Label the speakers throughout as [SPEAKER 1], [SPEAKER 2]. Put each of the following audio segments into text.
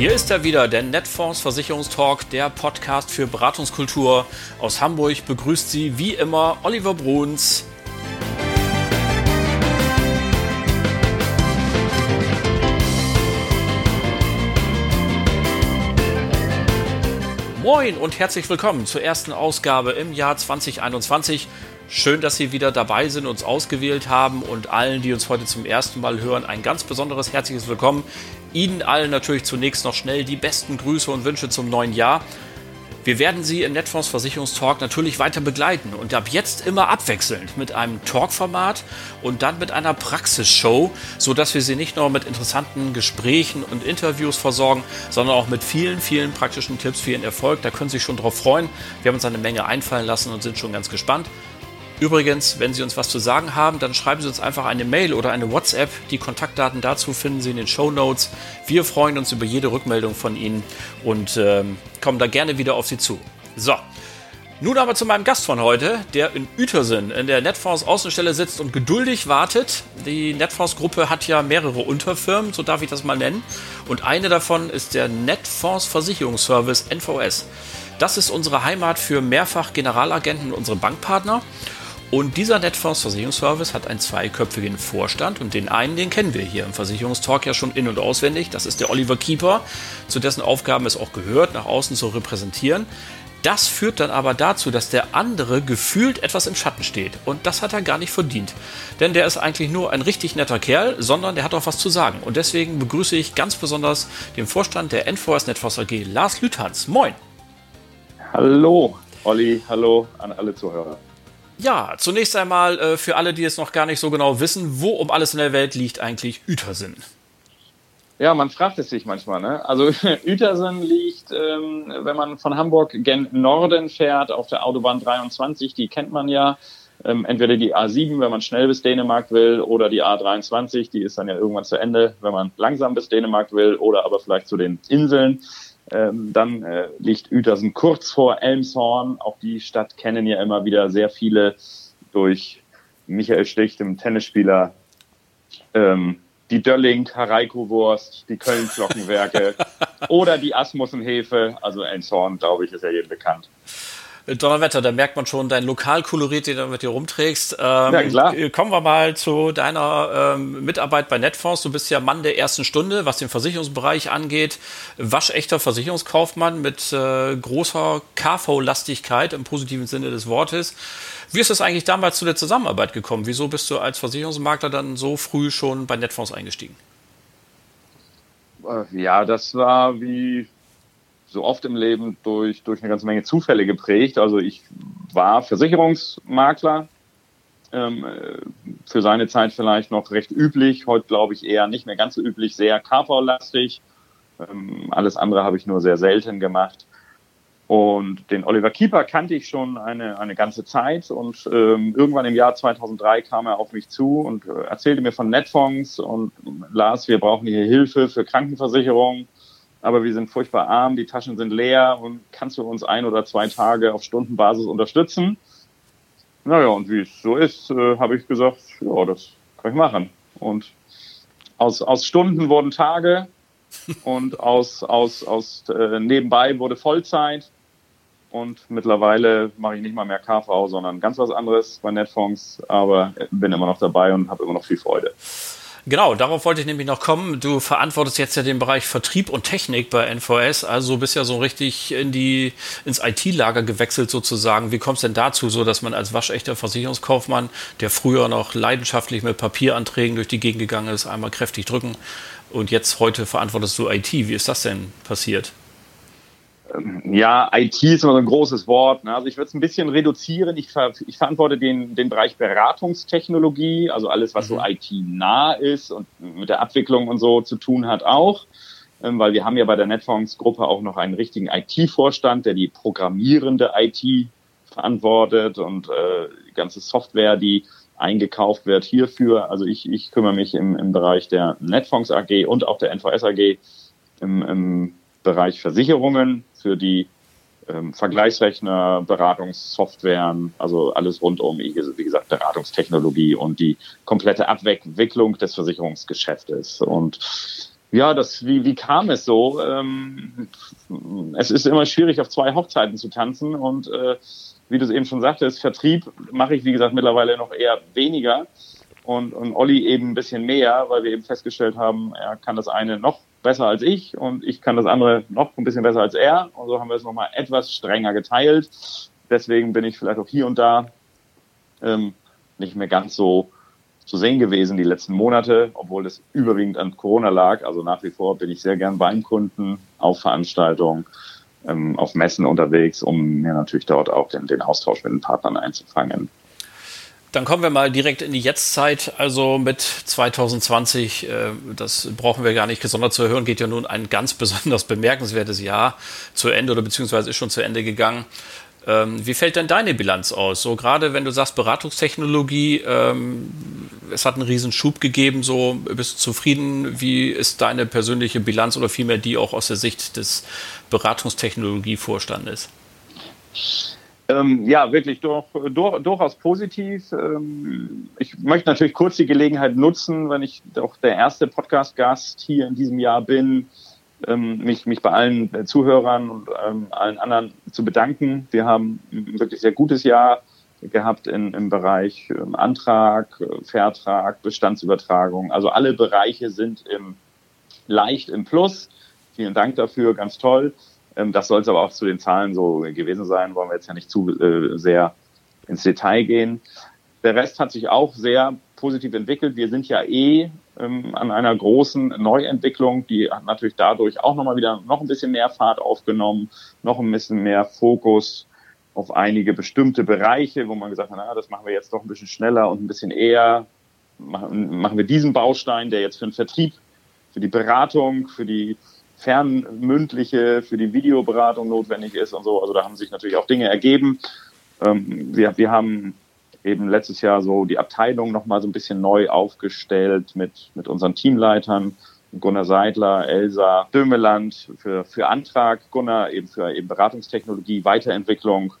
[SPEAKER 1] Hier ist er wieder, der Netfonds Versicherungstalk, der Podcast für Beratungskultur. Aus Hamburg begrüßt Sie wie immer Oliver Bruns. Moin und herzlich willkommen zur ersten Ausgabe im Jahr 2021. Schön, dass Sie wieder dabei sind, uns ausgewählt haben und allen, die uns heute zum ersten Mal hören, ein ganz besonderes herzliches Willkommen. Ihnen allen natürlich zunächst noch schnell die besten Grüße und Wünsche zum neuen Jahr. Wir werden Sie im Netfonds Versicherungstalk natürlich weiter begleiten und ab jetzt immer abwechselnd mit einem Talkformat und dann mit einer Praxisshow, sodass wir Sie nicht nur mit interessanten Gesprächen und Interviews versorgen, sondern auch mit vielen, vielen praktischen Tipps für Ihren Erfolg. Da können Sie sich schon drauf freuen. Wir haben uns eine Menge einfallen lassen und sind schon ganz gespannt. Übrigens, wenn Sie uns was zu sagen haben, dann schreiben Sie uns einfach eine Mail oder eine WhatsApp. Die Kontaktdaten dazu finden Sie in den Show Notes. Wir freuen uns über jede Rückmeldung von Ihnen und ähm, kommen da gerne wieder auf Sie zu. So, nun aber zu meinem Gast von heute, der in Uetersen in der Netfonds Außenstelle sitzt und geduldig wartet. Die Netfonds Gruppe hat ja mehrere Unterfirmen, so darf ich das mal nennen. Und eine davon ist der Netfonds Versicherungsservice NVS. Das ist unsere Heimat für mehrfach Generalagenten und unsere Bankpartner. Und dieser Netfonds Versicherungsservice hat einen zweiköpfigen Vorstand und den einen, den kennen wir hier im Versicherungstalk ja schon in- und auswendig. Das ist der Oliver Keeper, zu dessen Aufgaben es auch gehört, nach außen zu repräsentieren. Das führt dann aber dazu, dass der andere gefühlt etwas im Schatten steht. Und das hat er gar nicht verdient. Denn der ist eigentlich nur ein richtig netter Kerl, sondern der hat auch was zu sagen. Und deswegen begrüße ich ganz besonders den Vorstand der NVS Netfonds AG, Lars Lüthans. Moin.
[SPEAKER 2] Hallo, Olli. Hallo an alle Zuhörer.
[SPEAKER 1] Ja, zunächst einmal äh, für alle, die es noch gar nicht so genau wissen, wo um alles in der Welt liegt eigentlich Uetersen?
[SPEAKER 2] Ja, man fragt es sich manchmal. Ne? Also Uetersen liegt, ähm, wenn man von Hamburg gen Norden fährt, auf der Autobahn 23, die kennt man ja. Ähm, entweder die A7, wenn man schnell bis Dänemark will, oder die A23, die ist dann ja irgendwann zu Ende, wenn man langsam bis Dänemark will, oder aber vielleicht zu den Inseln. Ähm, dann äh, liegt Uetersen kurz vor Elmshorn. Auch die Stadt kennen ja immer wieder sehr viele durch Michael Stich, dem Tennisspieler. Ähm, die Dölling, Hareiko-Wurst, die Köln-Glockenwerke oder die Asmussenhefe. Also Elmshorn, glaube ich, ist ja jedem bekannt.
[SPEAKER 1] Donnerwetter, da merkt man schon dein Lokalkolorit, den du mit dir rumträgst. Ähm, ja, klar. Kommen wir mal zu deiner ähm, Mitarbeit bei Netfonds. Du bist ja Mann der ersten Stunde, was den Versicherungsbereich angeht. Waschechter Versicherungskaufmann mit äh, großer KV-Lastigkeit im positiven Sinne des Wortes. Wie ist es eigentlich damals zu der Zusammenarbeit gekommen? Wieso bist du als Versicherungsmakler dann so früh schon bei Netfonds eingestiegen?
[SPEAKER 2] Äh, ja, das war wie so oft im Leben durch, durch eine ganze Menge Zufälle geprägt. Also ich war Versicherungsmakler, ähm, für seine Zeit vielleicht noch recht üblich, heute glaube ich eher nicht mehr ganz so üblich, sehr KV-lastig. Ähm, alles andere habe ich nur sehr selten gemacht. Und den Oliver Keeper kannte ich schon eine, eine ganze Zeit und ähm, irgendwann im Jahr 2003 kam er auf mich zu und äh, erzählte mir von Netfonds und Lars, wir brauchen hier Hilfe für Krankenversicherung aber wir sind furchtbar arm, die Taschen sind leer und kannst du uns ein oder zwei Tage auf Stundenbasis unterstützen? Naja, und wie es so ist, äh, habe ich gesagt, ja, das kann ich machen. Und aus, aus Stunden wurden Tage und aus, aus, aus äh, nebenbei wurde Vollzeit. Und mittlerweile mache ich nicht mal mehr KV, sondern ganz was anderes bei Netfonds, aber bin immer noch dabei und habe immer noch viel Freude.
[SPEAKER 1] Genau, darauf wollte ich nämlich noch kommen. Du verantwortest jetzt ja den Bereich Vertrieb und Technik bei NVS, also bist ja so richtig in die, ins IT-Lager gewechselt sozusagen. Wie kommst du denn dazu, so dass man als waschechter Versicherungskaufmann, der früher noch leidenschaftlich mit Papieranträgen durch die Gegend gegangen ist, einmal kräftig drücken und jetzt heute verantwortest du IT. Wie ist das denn passiert?
[SPEAKER 2] Ähm, ja, IT ist immer so ein großes Wort. Ne? Also ich würde es ein bisschen reduzieren. Ich, ver ich verantworte den, den Bereich Beratungstechnologie, also alles, was mhm. so IT-nah ist und mit der Abwicklung und so zu tun hat auch. Ähm, weil wir haben ja bei der Netfonds-Gruppe auch noch einen richtigen IT-Vorstand, der die programmierende IT verantwortet und äh, die ganze Software, die eingekauft wird hierfür. Also ich, ich kümmere mich im, im Bereich der Netfonds AG und auch der NVS AG im, im Bereich Versicherungen für die ähm, Vergleichsrechner, Beratungssoftwaren, also alles rund um, wie gesagt, Beratungstechnologie und die komplette Abwicklung des Versicherungsgeschäftes. Und ja, das, wie, wie kam es so? Ähm, es ist immer schwierig, auf zwei Hochzeiten zu tanzen und äh, wie du es eben schon sagtest, Vertrieb mache ich, wie gesagt, mittlerweile noch eher weniger und, und Olli eben ein bisschen mehr, weil wir eben festgestellt haben, er kann das eine noch besser als ich und ich kann das andere noch ein bisschen besser als er. Und so haben wir es nochmal etwas strenger geteilt. Deswegen bin ich vielleicht auch hier und da ähm, nicht mehr ganz so zu sehen gewesen die letzten Monate, obwohl es überwiegend an Corona lag. Also nach wie vor bin ich sehr gern beim Kunden auf Veranstaltungen, ähm, auf Messen unterwegs, um mir natürlich dort auch den, den Austausch mit den Partnern einzufangen.
[SPEAKER 1] Dann kommen wir mal direkt in die Jetztzeit, also mit 2020. Äh, das brauchen wir gar nicht gesondert zu hören, geht ja nun ein ganz besonders bemerkenswertes Jahr zu Ende oder beziehungsweise ist schon zu Ende gegangen. Ähm, wie fällt denn deine Bilanz aus? So gerade wenn du sagst Beratungstechnologie, ähm, es hat einen riesen Schub gegeben, so bist du zufrieden? Wie ist deine persönliche Bilanz oder vielmehr die auch aus der Sicht des Beratungstechnologievorstandes?
[SPEAKER 2] Ähm, ja, wirklich durch, durch, durchaus positiv. Ähm, ich möchte natürlich kurz die Gelegenheit nutzen, wenn ich doch der erste Podcast-Gast hier in diesem Jahr bin, ähm, mich, mich bei allen Zuhörern und ähm, allen anderen zu bedanken. Wir haben ein wirklich sehr gutes Jahr gehabt in, im Bereich ähm, Antrag, Vertrag, Bestandsübertragung. Also alle Bereiche sind im, leicht im Plus. Vielen Dank dafür, ganz toll. Ähm, das soll es aber auch zu den Zahlen so gewesen sein, wollen wir jetzt ja nicht zu äh, sehr ins Detail gehen. Der Rest hat sich auch sehr positiv entwickelt. Wir sind ja eh ähm, an einer großen Neuentwicklung, die hat natürlich dadurch auch nochmal wieder noch ein bisschen mehr Fahrt aufgenommen, noch ein bisschen mehr Fokus auf einige bestimmte Bereiche, wo man gesagt hat, na, das machen wir jetzt doch ein bisschen schneller und ein bisschen eher. Machen, machen wir diesen Baustein, der jetzt für den Vertrieb, für die Beratung, für die fernmündliche, für die Videoberatung notwendig ist und so. Also da haben sich natürlich auch Dinge ergeben. Ähm, wir, wir haben eben letztes Jahr so die Abteilung nochmal so ein bisschen neu aufgestellt mit, mit unseren Teamleitern. Gunnar Seidler, Elsa Dömeland für, für Antrag, Gunnar eben für eben Beratungstechnologie, Weiterentwicklung,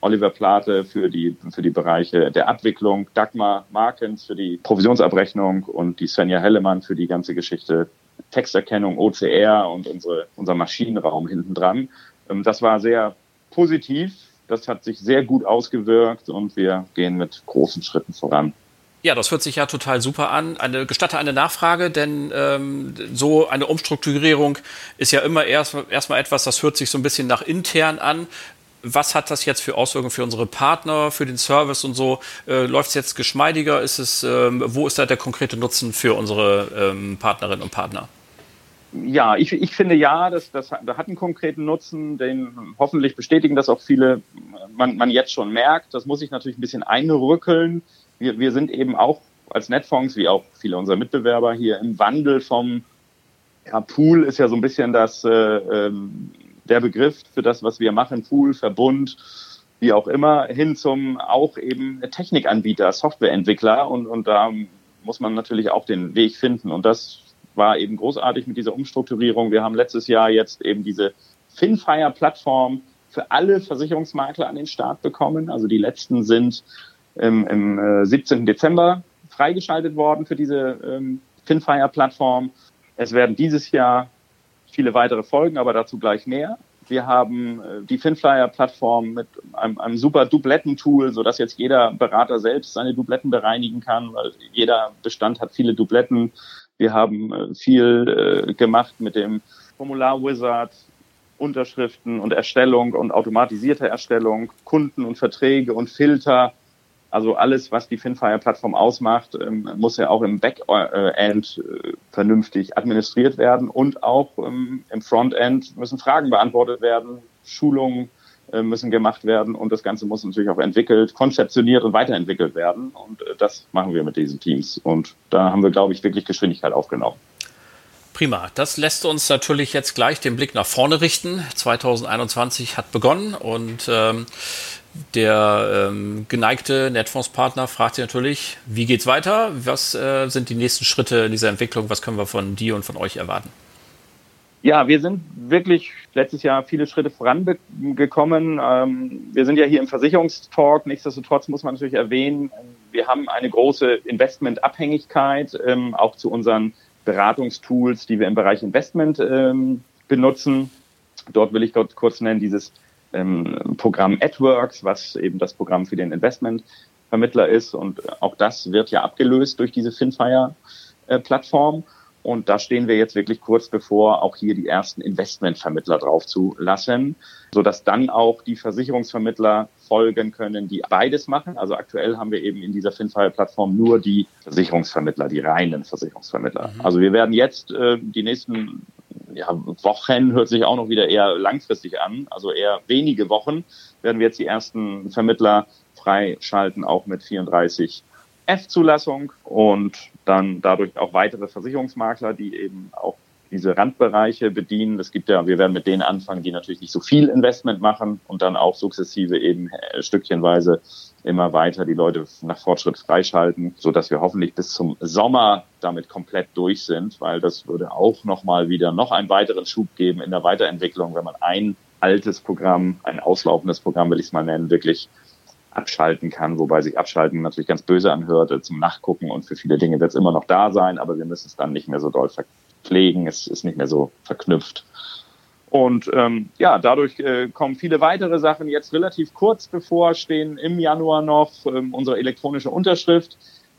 [SPEAKER 2] Oliver Plate für die, für die Bereiche der Abwicklung, Dagmar Markens für die Provisionsabrechnung und die Svenja Hellemann für die ganze Geschichte Texterkennung, OCR und unsere, unser Maschinenraum hinten dran. Ähm, das war sehr positiv. Das hat sich sehr gut ausgewirkt und wir gehen mit großen Schritten voran.
[SPEAKER 1] Ja, das hört sich ja total super an. Eine, gestatte eine Nachfrage, denn ähm, so eine Umstrukturierung ist ja immer erst erstmal etwas, das hört sich so ein bisschen nach intern an was hat das jetzt für Auswirkungen für unsere Partner, für den Service und so? Äh, Läuft es jetzt geschmeidiger? Ist es, ähm, wo ist da der konkrete Nutzen für unsere ähm, Partnerinnen und Partner?
[SPEAKER 2] Ja, ich, ich finde ja, das, das, hat einen konkreten Nutzen, den hoffentlich bestätigen das auch viele, man, man jetzt schon merkt. Das muss ich natürlich ein bisschen einrückeln. Wir, wir sind eben auch als Netfonds, wie auch viele unserer Mitbewerber hier im Wandel vom ja, Pool ist ja so ein bisschen das äh, ähm, der Begriff für das, was wir machen, Pool, Verbund, wie auch immer, hin zum auch eben Technikanbieter, Softwareentwickler und, und da muss man natürlich auch den Weg finden und das war eben großartig mit dieser Umstrukturierung. Wir haben letztes Jahr jetzt eben diese Finfire-Plattform für alle Versicherungsmakler an den Start bekommen. Also die letzten sind im, im äh, 17. Dezember freigeschaltet worden für diese ähm, Finfire-Plattform. Es werden dieses Jahr viele weitere Folgen, aber dazu gleich mehr. Wir haben äh, die Finflyer-Plattform mit einem, einem super Dubletten-Tool, sodass jetzt jeder Berater selbst seine Dubletten bereinigen kann, weil jeder Bestand hat viele Dubletten. Wir haben äh, viel äh, gemacht mit dem Formular-Wizard, Unterschriften und Erstellung und automatisierte Erstellung, Kunden und Verträge und Filter. Also alles, was die Finfire-Plattform ausmacht, ähm, muss ja auch im Backend äh, vernünftig administriert werden und auch ähm, im Frontend müssen Fragen beantwortet werden, Schulungen müssen gemacht werden und das Ganze muss natürlich auch entwickelt, konzeptioniert und weiterentwickelt werden. Und äh, das machen wir mit diesen Teams. Und da haben wir, glaube ich, wirklich Geschwindigkeit aufgenommen.
[SPEAKER 1] Prima. Das lässt uns natürlich jetzt gleich den Blick nach vorne richten. 2021 hat begonnen und ähm, der ähm, geneigte Netfondspartner fragt sich natürlich, wie geht's weiter? Was äh, sind die nächsten Schritte in dieser Entwicklung? Was können wir von dir und von euch erwarten?
[SPEAKER 2] Ja, wir sind wirklich letztes Jahr viele Schritte vorangekommen. Ähm, wir sind ja hier im Versicherungstalk. Nichtsdestotrotz muss man natürlich erwähnen, wir haben eine große Investmentabhängigkeit, ähm, auch zu unseren Beratungstools, die wir im Bereich Investment ähm, benutzen. Dort will ich kurz nennen dieses Programm AdWorks, was eben das Programm für den Investmentvermittler ist. Und auch das wird ja abgelöst durch diese Finfire-Plattform. Und da stehen wir jetzt wirklich kurz bevor, auch hier die ersten Investmentvermittler drauf zu lassen, sodass dann auch die Versicherungsvermittler folgen können, die beides machen. Also aktuell haben wir eben in dieser FinFile-Plattform nur die Versicherungsvermittler, die reinen Versicherungsvermittler. Mhm. Also wir werden jetzt äh, die nächsten ja, Wochen, hört sich auch noch wieder eher langfristig an, also eher wenige Wochen, werden wir jetzt die ersten Vermittler freischalten, auch mit 34 F-Zulassung und dann dadurch auch weitere Versicherungsmakler, die eben auch diese Randbereiche bedienen. Es gibt ja, wir werden mit denen anfangen, die natürlich nicht so viel Investment machen und dann auch sukzessive eben äh, stückchenweise immer weiter die Leute nach Fortschritt freischalten, so dass wir hoffentlich bis zum Sommer damit komplett durch sind, weil das würde auch nochmal wieder noch einen weiteren Schub geben in der Weiterentwicklung, wenn man ein altes Programm, ein auslaufendes Programm, will ich es mal nennen, wirklich abschalten kann, wobei sich abschalten natürlich ganz böse anhört äh, zum Nachgucken und für viele Dinge wird es immer noch da sein, aber wir müssen es dann nicht mehr so doll verpflegen, es ist nicht mehr so verknüpft. Und ähm, ja, dadurch äh, kommen viele weitere Sachen jetzt relativ kurz bevor, stehen im Januar noch ähm, unsere elektronische Unterschrift,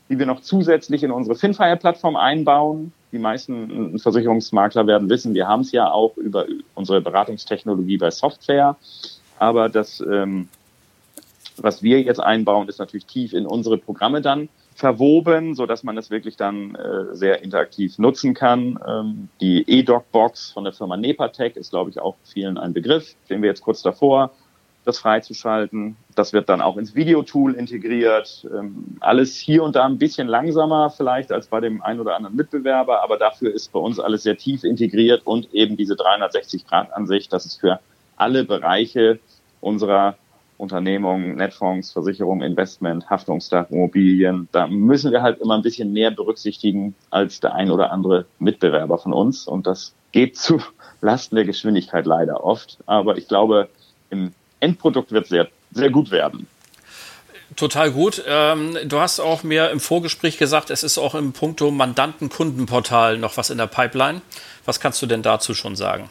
[SPEAKER 2] die wir noch zusätzlich in unsere Finfire-Plattform einbauen. Die meisten Versicherungsmakler werden wissen, wir haben es ja auch über unsere Beratungstechnologie bei Software. Aber das ähm, was wir jetzt einbauen, ist natürlich tief in unsere Programme dann verwoben, so dass man das wirklich dann äh, sehr interaktiv nutzen kann. Ähm, die eDoc-Box von der Firma Nepatec ist, glaube ich, auch vielen ein Begriff. Stehen wir jetzt kurz davor, das freizuschalten. Das wird dann auch ins Videotool integriert. Ähm, alles hier und da ein bisschen langsamer vielleicht als bei dem einen oder anderen Mitbewerber, aber dafür ist bei uns alles sehr tief integriert und eben diese 360-Grad-Ansicht, dass es für alle Bereiche unserer Unternehmungen, Netfonds, Versicherung, Investment, Haftungsdach, Immobilien, da müssen wir halt immer ein bisschen mehr berücksichtigen als der ein oder andere Mitbewerber von uns. Und das geht zu Lasten der Geschwindigkeit leider oft. Aber ich glaube, im Endprodukt wird es sehr, sehr gut werden.
[SPEAKER 1] Total gut. Ähm, du hast auch mir im Vorgespräch gesagt, es ist auch im Punkto Mandanten-Kundenportal noch was in der Pipeline. Was kannst du denn dazu schon sagen?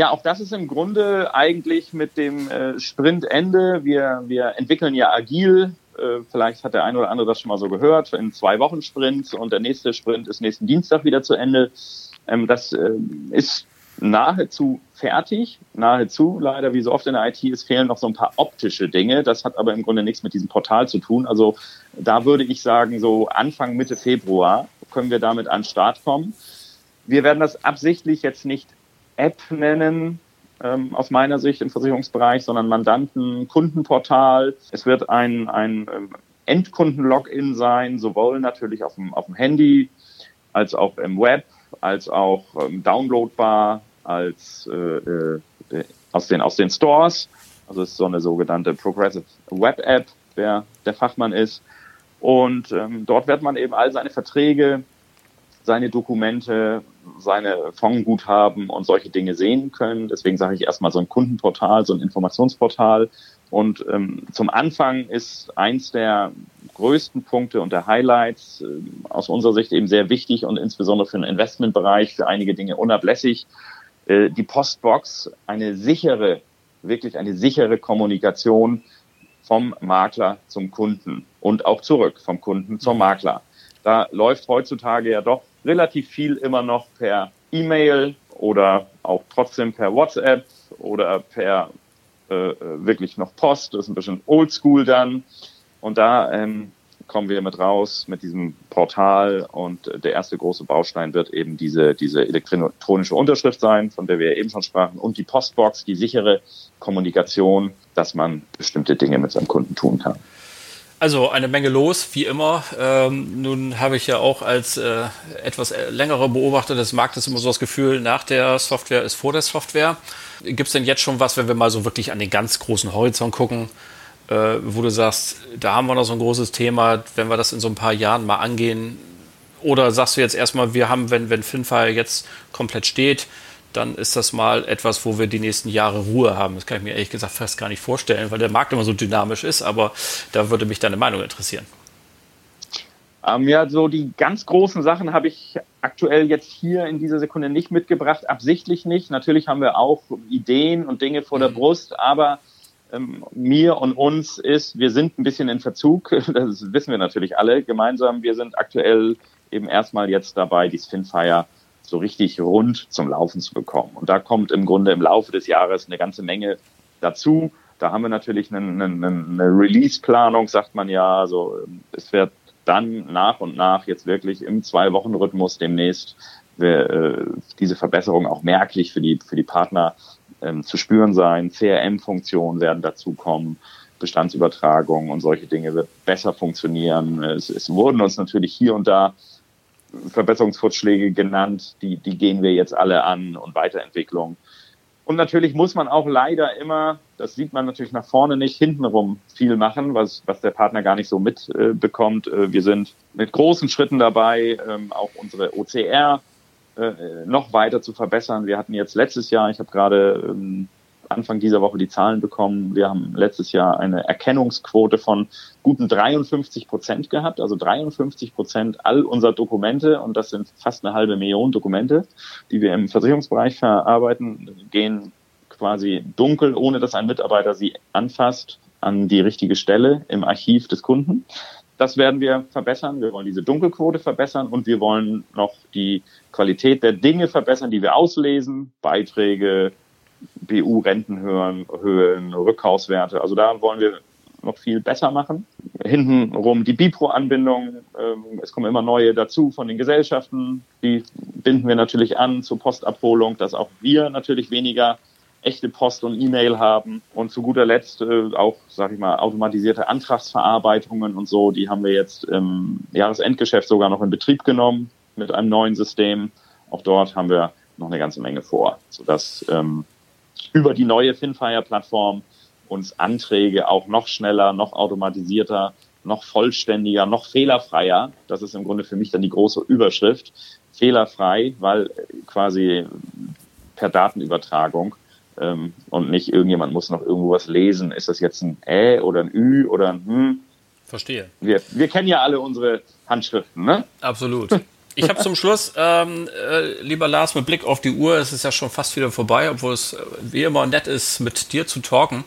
[SPEAKER 2] Ja, auch das ist im Grunde eigentlich mit dem äh, Sprintende. Wir, wir entwickeln ja agil. Äh, vielleicht hat der eine oder andere das schon mal so gehört. In zwei Wochen Sprints und der nächste Sprint ist nächsten Dienstag wieder zu Ende. Ähm, das äh, ist nahezu fertig. Nahezu, leider, wie so oft in der IT, es fehlen noch so ein paar optische Dinge. Das hat aber im Grunde nichts mit diesem Portal zu tun. Also da würde ich sagen, so Anfang, Mitte Februar können wir damit an den Start kommen. Wir werden das absichtlich jetzt nicht App nennen, ähm, aus meiner Sicht im Versicherungsbereich, sondern Mandanten-Kundenportal. Es wird ein, ein ähm, Endkunden-Login sein, sowohl natürlich auf dem, auf dem Handy als auch im Web, als auch ähm, downloadbar, als äh, äh, aus, den, aus den Stores. Also es ist so eine sogenannte Progressive Web App, wer der Fachmann ist. Und ähm, dort wird man eben all seine Verträge, seine Dokumente, seine Fondsguthaben und solche Dinge sehen können. Deswegen sage ich erstmal so ein Kundenportal, so ein Informationsportal. Und ähm, zum Anfang ist eins der größten Punkte und der Highlights äh, aus unserer Sicht eben sehr wichtig und insbesondere für den Investmentbereich für einige Dinge unablässig. Äh, die Postbox, eine sichere, wirklich eine sichere Kommunikation vom Makler zum Kunden und auch zurück vom Kunden zum Makler. Da läuft heutzutage ja doch relativ viel immer noch per E-Mail oder auch trotzdem per WhatsApp oder per äh, wirklich noch Post. Das ist ein bisschen oldschool dann. Und da ähm, kommen wir mit raus mit diesem Portal und der erste große Baustein wird eben diese, diese elektronische Unterschrift sein, von der wir eben schon sprachen, und die Postbox, die sichere Kommunikation, dass man bestimmte Dinge mit seinem Kunden tun kann.
[SPEAKER 1] Also eine Menge los, wie immer. Ähm, nun habe ich ja auch als äh, etwas längerer Beobachter des Marktes immer so das Gefühl, nach der Software ist vor der Software. Gibt es denn jetzt schon was, wenn wir mal so wirklich an den ganz großen Horizont gucken, äh, wo du sagst, da haben wir noch so ein großes Thema, wenn wir das in so ein paar Jahren mal angehen? Oder sagst du jetzt erstmal, wir haben, wenn, wenn Finfire jetzt komplett steht, dann ist das mal etwas, wo wir die nächsten Jahre Ruhe haben. Das kann ich mir ehrlich gesagt fast gar nicht vorstellen, weil der Markt immer so dynamisch ist, aber da würde mich deine Meinung interessieren.
[SPEAKER 2] Ähm, ja, so die ganz großen Sachen habe ich aktuell jetzt hier in dieser Sekunde nicht mitgebracht, absichtlich nicht. Natürlich haben wir auch Ideen und Dinge vor der mhm. Brust, aber ähm, mir und uns ist, wir sind ein bisschen in Verzug, das wissen wir natürlich alle gemeinsam. Wir sind aktuell eben erstmal jetzt dabei, die Spinfire so richtig rund zum Laufen zu bekommen. Und da kommt im Grunde im Laufe des Jahres eine ganze Menge dazu. Da haben wir natürlich eine, eine, eine Release-Planung, sagt man ja. Also es wird dann nach und nach jetzt wirklich im Zwei-Wochen-Rhythmus demnächst äh, diese Verbesserung auch merklich für die, für die Partner ähm, zu spüren sein. CRM-Funktionen werden dazukommen. Bestandsübertragung und solche Dinge wird besser funktionieren. Es, es wurden uns natürlich hier und da Verbesserungsvorschläge genannt, die, die gehen wir jetzt alle an und Weiterentwicklung. Und natürlich muss man auch leider immer, das sieht man natürlich nach vorne nicht, hintenrum viel machen, was, was der Partner gar nicht so mitbekommt. Äh, wir sind mit großen Schritten dabei, ähm, auch unsere OCR äh, noch weiter zu verbessern. Wir hatten jetzt letztes Jahr, ich habe gerade ähm, Anfang dieser Woche die Zahlen bekommen. Wir haben letztes Jahr eine Erkennungsquote von guten 53 Prozent gehabt, also 53 Prozent all unserer Dokumente, und das sind fast eine halbe Million Dokumente, die wir im Versicherungsbereich verarbeiten, gehen quasi dunkel, ohne dass ein Mitarbeiter sie anfasst, an die richtige Stelle im Archiv des Kunden. Das werden wir verbessern. Wir wollen diese Dunkelquote verbessern und wir wollen noch die Qualität der Dinge verbessern, die wir auslesen, Beiträge, BU-Rentenhöhen, Rückkaufswerte. Also da wollen wir noch viel besser machen. Hintenrum die Bipro-Anbindung. Ähm, es kommen immer neue dazu von den Gesellschaften. Die binden wir natürlich an zur Postabholung, dass auch wir natürlich weniger echte Post und E-Mail haben. Und zu guter Letzt äh, auch, sage ich mal, automatisierte Antragsverarbeitungen und so. Die haben wir jetzt im Jahresendgeschäft sogar noch in Betrieb genommen mit einem neuen System. Auch dort haben wir noch eine ganze Menge vor, sodass ähm, über die neue Finfire-Plattform uns Anträge auch noch schneller, noch automatisierter, noch vollständiger, noch fehlerfreier, das ist im Grunde für mich dann die große Überschrift, fehlerfrei, weil quasi per Datenübertragung ähm, und nicht irgendjemand muss noch irgendwo was lesen. Ist das jetzt ein Ä oder ein Ü oder ein Hm?
[SPEAKER 1] Verstehe.
[SPEAKER 2] Wir, wir kennen ja alle unsere Handschriften, ne?
[SPEAKER 1] Absolut. Ich habe zum Schluss, ähm, äh, lieber Lars, mit Blick auf die Uhr, es ist ja schon fast wieder vorbei, obwohl es äh, wie immer nett ist, mit dir zu talken.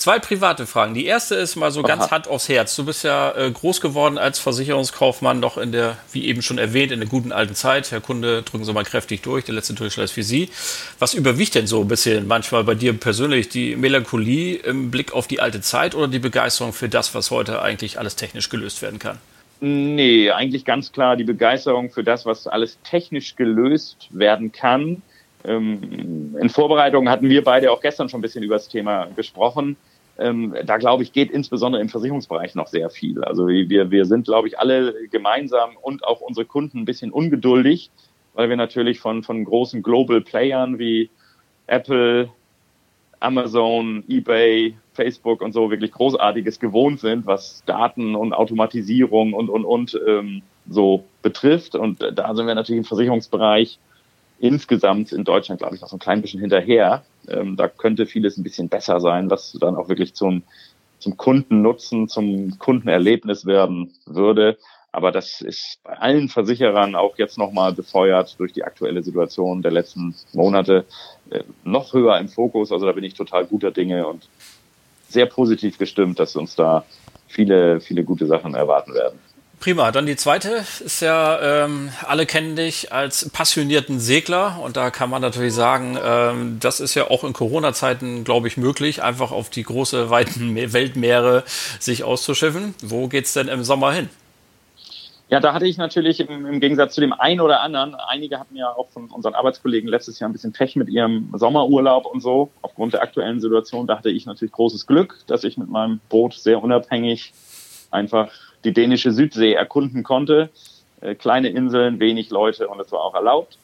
[SPEAKER 1] Zwei private Fragen. Die erste ist mal so ganz Aha. Hand aufs Herz. Du bist ja äh, groß geworden als Versicherungskaufmann, noch in der, wie eben schon erwähnt, in der guten alten Zeit. Herr Kunde, drücken Sie mal kräftig durch. Der letzte Durchschlag für Sie. Was überwiegt denn so ein bisschen manchmal bei dir persönlich? Die Melancholie im Blick auf die alte Zeit oder die Begeisterung für das, was heute eigentlich alles technisch gelöst werden kann?
[SPEAKER 2] Nee, eigentlich ganz klar die Begeisterung für das, was alles technisch gelöst werden kann. Ähm, in Vorbereitung hatten wir beide auch gestern schon ein bisschen über das Thema gesprochen. Ähm, da glaube ich, geht insbesondere im Versicherungsbereich noch sehr viel. Also wir, wir sind, glaube ich, alle gemeinsam und auch unsere Kunden ein bisschen ungeduldig, weil wir natürlich von, von großen Global Playern wie Apple, Amazon, eBay, Facebook und so wirklich Großartiges gewohnt sind, was Daten und Automatisierung und, und, und ähm, so betrifft. Und da sind wir natürlich im Versicherungsbereich insgesamt in Deutschland, glaube ich, noch so ein klein bisschen hinterher. Ähm, da könnte vieles ein bisschen besser sein, was dann auch wirklich zum, zum Kundennutzen, zum Kundenerlebnis werden würde. Aber das ist bei allen Versicherern auch jetzt nochmal befeuert durch die aktuelle Situation der letzten Monate äh, noch höher im Fokus. Also da bin ich total guter Dinge und sehr positiv gestimmt, dass uns da viele, viele gute Sachen erwarten werden.
[SPEAKER 1] Prima, dann die zweite ist ja, ähm, alle kennen dich als passionierten Segler und da kann man natürlich sagen, ähm, das ist ja auch in Corona-Zeiten, glaube ich, möglich, einfach auf die große, weiten Weltmeere sich auszuschiffen. Wo geht's denn im Sommer hin?
[SPEAKER 2] Ja, da hatte ich natürlich im, im, Gegensatz zu dem einen oder anderen, einige hatten ja auch von unseren Arbeitskollegen letztes Jahr ein bisschen Pech mit ihrem Sommerurlaub und so, aufgrund der aktuellen Situation. Da hatte ich natürlich großes Glück, dass ich mit meinem Boot sehr unabhängig einfach die dänische Südsee erkunden konnte. Äh, kleine Inseln, wenig Leute und es war auch erlaubt.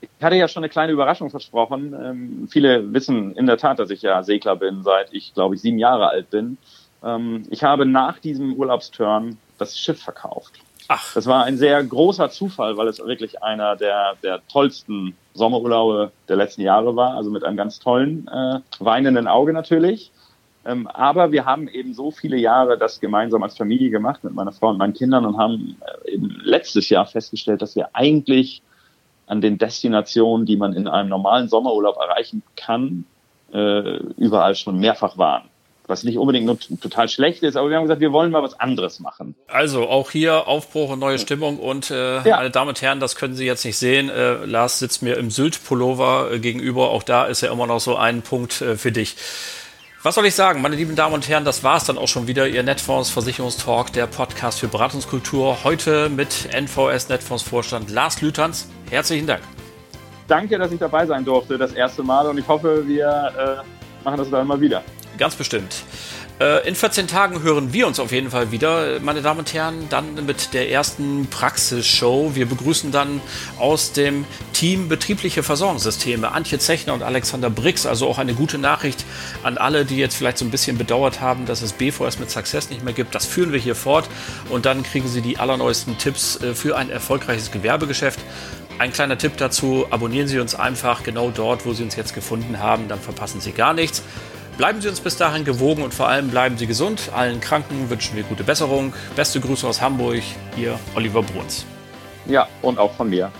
[SPEAKER 2] Ich hatte ja schon eine kleine Überraschung versprochen. Ähm, viele wissen in der Tat, dass ich ja Segler bin, seit ich, glaube ich, sieben Jahre alt bin. Ähm, ich habe nach diesem Urlaubsturn das Schiff verkauft. Ach. Das war ein sehr großer Zufall, weil es wirklich einer der, der tollsten Sommerurlaube der letzten Jahre war. Also mit einem ganz tollen, äh, weinenden Auge natürlich. Ähm, aber wir haben eben so viele Jahre das gemeinsam als Familie gemacht mit meiner Frau und meinen Kindern und haben äh, eben letztes Jahr festgestellt, dass wir eigentlich an den Destinationen, die man in einem normalen Sommerurlaub erreichen kann, äh, überall schon mehrfach waren. Was nicht unbedingt nur total schlecht ist, aber wir haben gesagt, wir wollen mal was anderes machen.
[SPEAKER 1] Also auch hier Aufbruch und neue Stimmung. Und äh, ja. meine Damen und Herren, das können Sie jetzt nicht sehen. Äh, Lars sitzt mir im Sylt-Pullover äh, gegenüber. Auch da ist ja immer noch so ein Punkt äh, für dich. Was soll ich sagen, meine lieben Damen und Herren, das war es dann auch schon wieder, Ihr Netfonds Versicherungstalk, der Podcast für Beratungskultur. Heute mit NVS Netfonds Vorstand Lars Lütans. Herzlichen Dank.
[SPEAKER 2] Danke, dass ich dabei sein durfte, das erste Mal. Und ich hoffe, wir äh, machen das dann mal wieder.
[SPEAKER 1] Ganz bestimmt. Äh, in 14 Tagen hören wir uns auf jeden Fall wieder, meine Damen und Herren, dann mit der ersten Praxisshow. Wir begrüßen dann aus dem Team Betriebliche Versorgungssysteme Antje Zechner und Alexander Brix. Also auch eine gute Nachricht an alle, die jetzt vielleicht so ein bisschen bedauert haben, dass es BVS mit Success nicht mehr gibt. Das führen wir hier fort und dann kriegen Sie die allerneuesten Tipps äh, für ein erfolgreiches Gewerbegeschäft. Ein kleiner Tipp dazu, abonnieren Sie uns einfach genau dort, wo Sie uns jetzt gefunden haben, dann verpassen Sie gar nichts. Bleiben Sie uns bis dahin gewogen und vor allem bleiben Sie gesund. Allen Kranken wünschen wir gute Besserung. Beste Grüße aus Hamburg, Ihr Oliver Bruns.
[SPEAKER 2] Ja, und auch von mir.